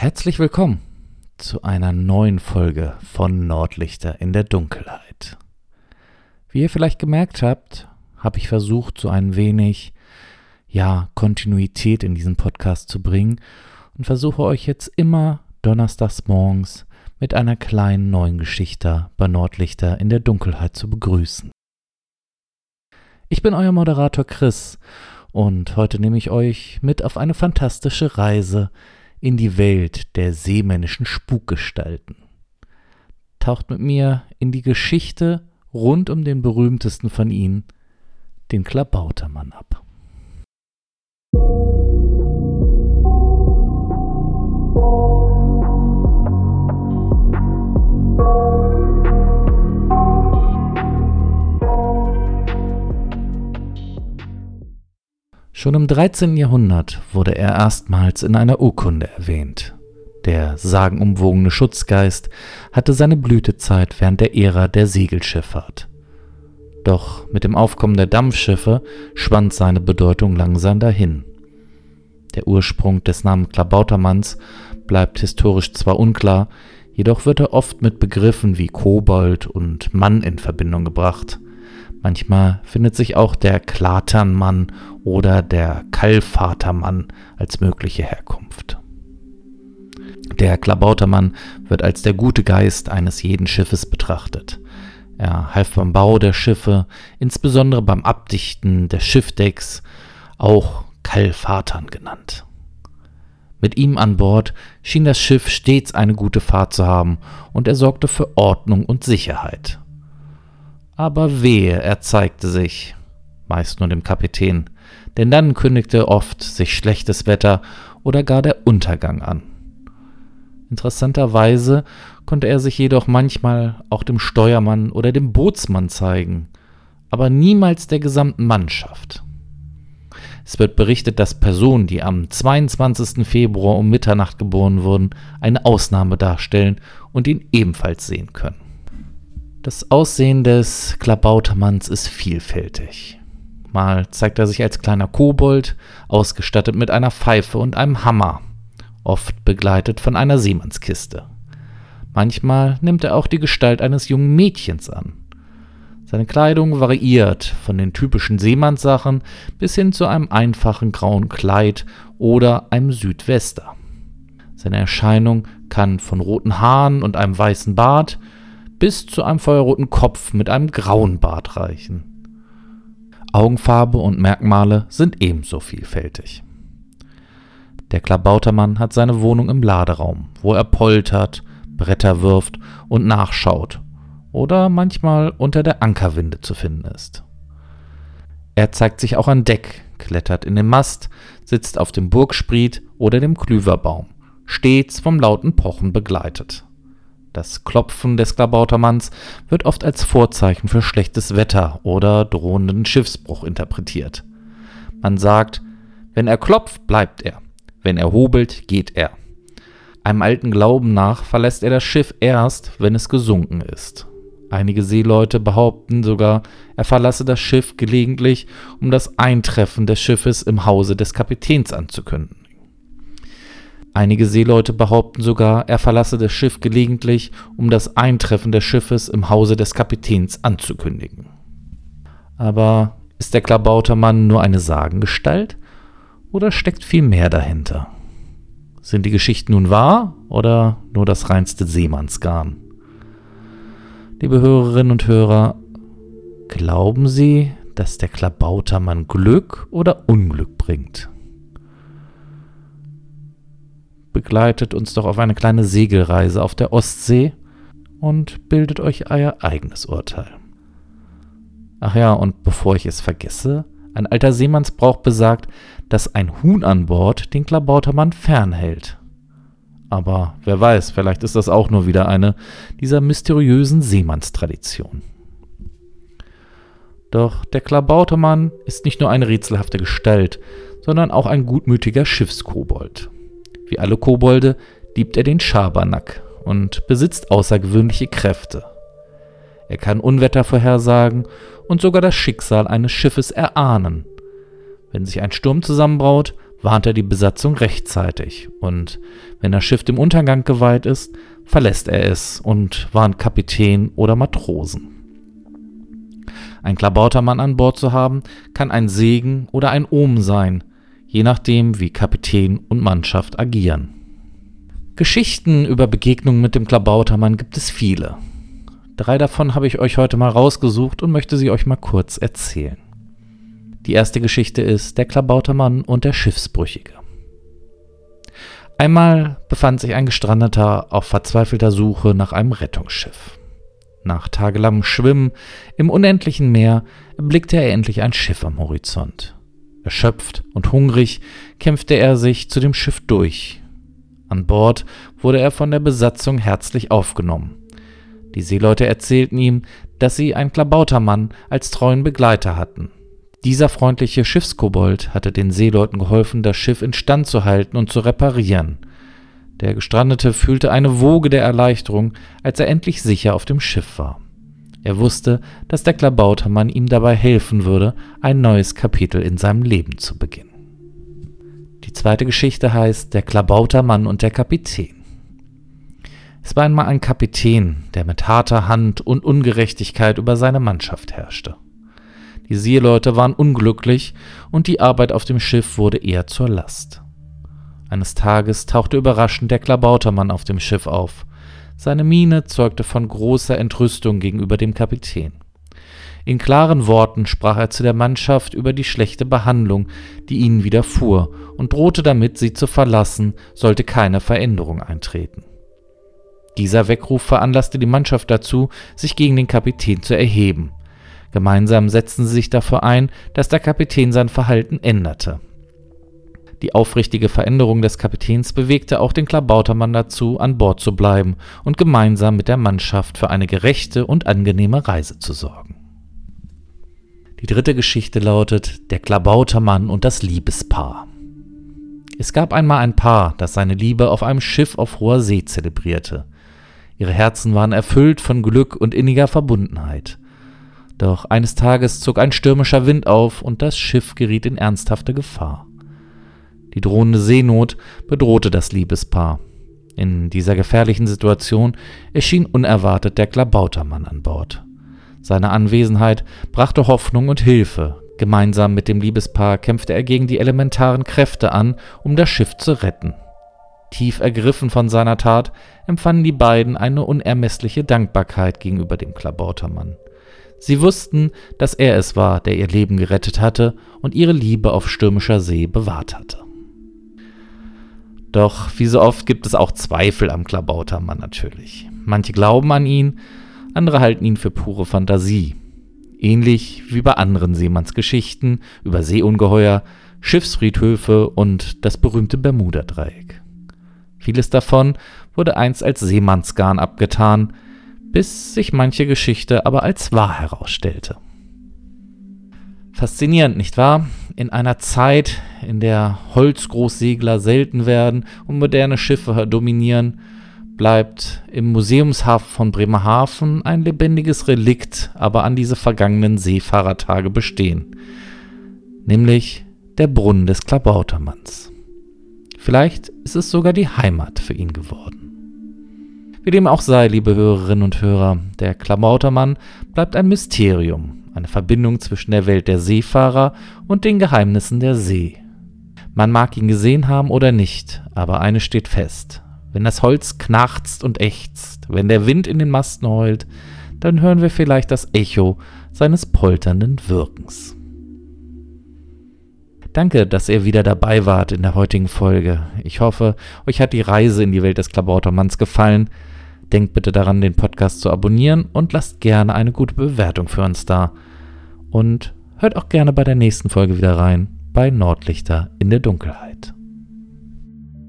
Herzlich willkommen zu einer neuen Folge von Nordlichter in der Dunkelheit. Wie ihr vielleicht gemerkt habt, habe ich versucht, so ein wenig, ja, Kontinuität in diesen Podcast zu bringen und versuche euch jetzt immer donnerstags morgens mit einer kleinen neuen Geschichte bei Nordlichter in der Dunkelheit zu begrüßen. Ich bin euer Moderator Chris und heute nehme ich euch mit auf eine fantastische Reise in die Welt der seemännischen Spukgestalten. Taucht mit mir in die Geschichte rund um den berühmtesten von ihnen, den Klabautermann ab. Schon im 13. Jahrhundert wurde er erstmals in einer Urkunde erwähnt. Der sagenumwogene Schutzgeist hatte seine Blütezeit während der Ära der Segelschifffahrt. Doch mit dem Aufkommen der Dampfschiffe schwand seine Bedeutung langsam dahin. Der Ursprung des Namens Klabautermanns bleibt historisch zwar unklar, jedoch wird er oft mit Begriffen wie Kobold und Mann in Verbindung gebracht. Manchmal findet sich auch der Klaternmann oder der Kallvatermann als mögliche Herkunft. Der Klabautermann wird als der gute Geist eines jeden Schiffes betrachtet. Er half beim Bau der Schiffe, insbesondere beim Abdichten des Schiffdecks, auch Kallvatern genannt. Mit ihm an Bord schien das Schiff stets eine gute Fahrt zu haben und er sorgte für Ordnung und Sicherheit. Aber wehe, er zeigte sich, meist nur dem Kapitän, denn dann kündigte oft sich schlechtes Wetter oder gar der Untergang an. Interessanterweise konnte er sich jedoch manchmal auch dem Steuermann oder dem Bootsmann zeigen, aber niemals der gesamten Mannschaft. Es wird berichtet, dass Personen, die am 22. Februar um Mitternacht geboren wurden, eine Ausnahme darstellen und ihn ebenfalls sehen können. Das Aussehen des Klabautermanns ist vielfältig. Mal zeigt er sich als kleiner Kobold, ausgestattet mit einer Pfeife und einem Hammer, oft begleitet von einer Seemannskiste. Manchmal nimmt er auch die Gestalt eines jungen Mädchens an. Seine Kleidung variiert von den typischen Seemannssachen bis hin zu einem einfachen grauen Kleid oder einem Südwester. Seine Erscheinung kann von roten Haaren und einem weißen Bart bis zu einem feuerroten Kopf mit einem grauen Bart reichen. Augenfarbe und Merkmale sind ebenso vielfältig. Der Klabautermann hat seine Wohnung im Laderaum, wo er poltert, Bretter wirft und nachschaut oder manchmal unter der Ankerwinde zu finden ist. Er zeigt sich auch an Deck, klettert in den Mast, sitzt auf dem Burgspriet oder dem Klüverbaum, stets vom lauten Pochen begleitet. Das Klopfen des Klabautermanns wird oft als Vorzeichen für schlechtes Wetter oder drohenden Schiffsbruch interpretiert. Man sagt, wenn er klopft, bleibt er, wenn er hobelt, geht er. Einem alten Glauben nach verlässt er das Schiff erst, wenn es gesunken ist. Einige Seeleute behaupten sogar, er verlasse das Schiff gelegentlich, um das Eintreffen des Schiffes im Hause des Kapitäns anzukündigen. Einige Seeleute behaupten sogar, er verlasse das Schiff gelegentlich, um das Eintreffen des Schiffes im Hause des Kapitäns anzukündigen. Aber ist der Klabautermann nur eine Sagengestalt oder steckt viel mehr dahinter? Sind die Geschichten nun wahr oder nur das reinste Seemannsgarn? Liebe Hörerinnen und Hörer, glauben Sie, dass der Klabautermann Glück oder Unglück bringt? Begleitet uns doch auf eine kleine Segelreise auf der Ostsee und bildet euch euer eigenes Urteil. Ach ja, und bevor ich es vergesse, ein alter Seemannsbrauch besagt, dass ein Huhn an Bord den Klabautermann fernhält. Aber wer weiß, vielleicht ist das auch nur wieder eine dieser mysteriösen Seemannstraditionen. Doch der Klabautermann ist nicht nur eine rätselhafte Gestalt, sondern auch ein gutmütiger Schiffskobold. Wie alle Kobolde liebt er den Schabernack und besitzt außergewöhnliche Kräfte. Er kann Unwetter vorhersagen und sogar das Schicksal eines Schiffes erahnen. Wenn sich ein Sturm zusammenbraut, warnt er die Besatzung rechtzeitig und wenn das Schiff dem Untergang geweiht ist, verlässt er es und warnt Kapitän oder Matrosen. Ein Klabautermann an Bord zu haben, kann ein Segen oder ein Omen sein, je nachdem, wie Kapitän und Mannschaft agieren. Geschichten über Begegnungen mit dem Klabautermann gibt es viele. Drei davon habe ich euch heute mal rausgesucht und möchte sie euch mal kurz erzählen. Die erste Geschichte ist Der Klabautermann und der Schiffsbrüchige. Einmal befand sich ein Gestrandeter auf verzweifelter Suche nach einem Rettungsschiff. Nach tagelangem Schwimmen im unendlichen Meer erblickte er endlich ein Schiff am Horizont. Erschöpft und hungrig kämpfte er sich zu dem Schiff durch. An Bord wurde er von der Besatzung herzlich aufgenommen. Die Seeleute erzählten ihm, dass sie einen Klabautermann als treuen Begleiter hatten. Dieser freundliche Schiffskobold hatte den Seeleuten geholfen, das Schiff instand zu halten und zu reparieren. Der Gestrandete fühlte eine Woge der Erleichterung, als er endlich sicher auf dem Schiff war. Er wusste, dass der Klabautermann ihm dabei helfen würde, ein neues Kapitel in seinem Leben zu beginnen. Die zweite Geschichte heißt Der Klabautermann und der Kapitän. Es war einmal ein Kapitän, der mit harter Hand und Ungerechtigkeit über seine Mannschaft herrschte. Die Seeleute waren unglücklich und die Arbeit auf dem Schiff wurde eher zur Last. Eines Tages tauchte überraschend der Klabautermann auf dem Schiff auf. Seine Miene zeugte von großer Entrüstung gegenüber dem Kapitän. In klaren Worten sprach er zu der Mannschaft über die schlechte Behandlung, die ihnen widerfuhr, und drohte damit, sie zu verlassen, sollte keine Veränderung eintreten. Dieser Weckruf veranlasste die Mannschaft dazu, sich gegen den Kapitän zu erheben. Gemeinsam setzten sie sich dafür ein, dass der Kapitän sein Verhalten änderte. Die aufrichtige Veränderung des Kapitäns bewegte auch den Klabautermann dazu, an Bord zu bleiben und gemeinsam mit der Mannschaft für eine gerechte und angenehme Reise zu sorgen. Die dritte Geschichte lautet Der Klabautermann und das Liebespaar. Es gab einmal ein Paar, das seine Liebe auf einem Schiff auf hoher See zelebrierte. Ihre Herzen waren erfüllt von Glück und inniger Verbundenheit. Doch eines Tages zog ein stürmischer Wind auf und das Schiff geriet in ernsthafte Gefahr. Die drohende Seenot bedrohte das Liebespaar. In dieser gefährlichen Situation erschien unerwartet der Klabautermann an Bord. Seine Anwesenheit brachte Hoffnung und Hilfe. Gemeinsam mit dem Liebespaar kämpfte er gegen die elementaren Kräfte an, um das Schiff zu retten. Tief ergriffen von seiner Tat empfanden die beiden eine unermessliche Dankbarkeit gegenüber dem Klabautermann. Sie wussten, dass er es war, der ihr Leben gerettet hatte und ihre Liebe auf stürmischer See bewahrt hatte. Doch wie so oft gibt es auch Zweifel am Klabautermann natürlich. Manche glauben an ihn, andere halten ihn für pure Fantasie. Ähnlich wie bei anderen Seemannsgeschichten über Seeungeheuer, Schiffsfriedhöfe und das berühmte Bermuda-Dreieck. Vieles davon wurde einst als Seemannsgarn abgetan, bis sich manche Geschichte aber als wahr herausstellte. Faszinierend, nicht wahr? In einer Zeit, in der Holzgroßsegler selten werden und moderne Schiffe dominieren, bleibt im Museumshafen von Bremerhaven ein lebendiges Relikt aber an diese vergangenen Seefahrertage bestehen, nämlich der Brunnen des Klabautermanns. Vielleicht ist es sogar die Heimat für ihn geworden. Wie dem auch sei, liebe Hörerinnen und Hörer, der Klabautermann bleibt ein Mysterium, eine Verbindung zwischen der Welt der Seefahrer und den Geheimnissen der See. Man mag ihn gesehen haben oder nicht, aber eines steht fest. Wenn das Holz knarzt und ächzt, wenn der Wind in den Masten heult, dann hören wir vielleicht das Echo seines polternden Wirkens. Danke, dass ihr wieder dabei wart in der heutigen Folge. Ich hoffe, euch hat die Reise in die Welt des Klabautermanns gefallen. Denkt bitte daran, den Podcast zu abonnieren und lasst gerne eine gute Bewertung für uns da. Und hört auch gerne bei der nächsten Folge wieder rein bei Nordlichter in der Dunkelheit.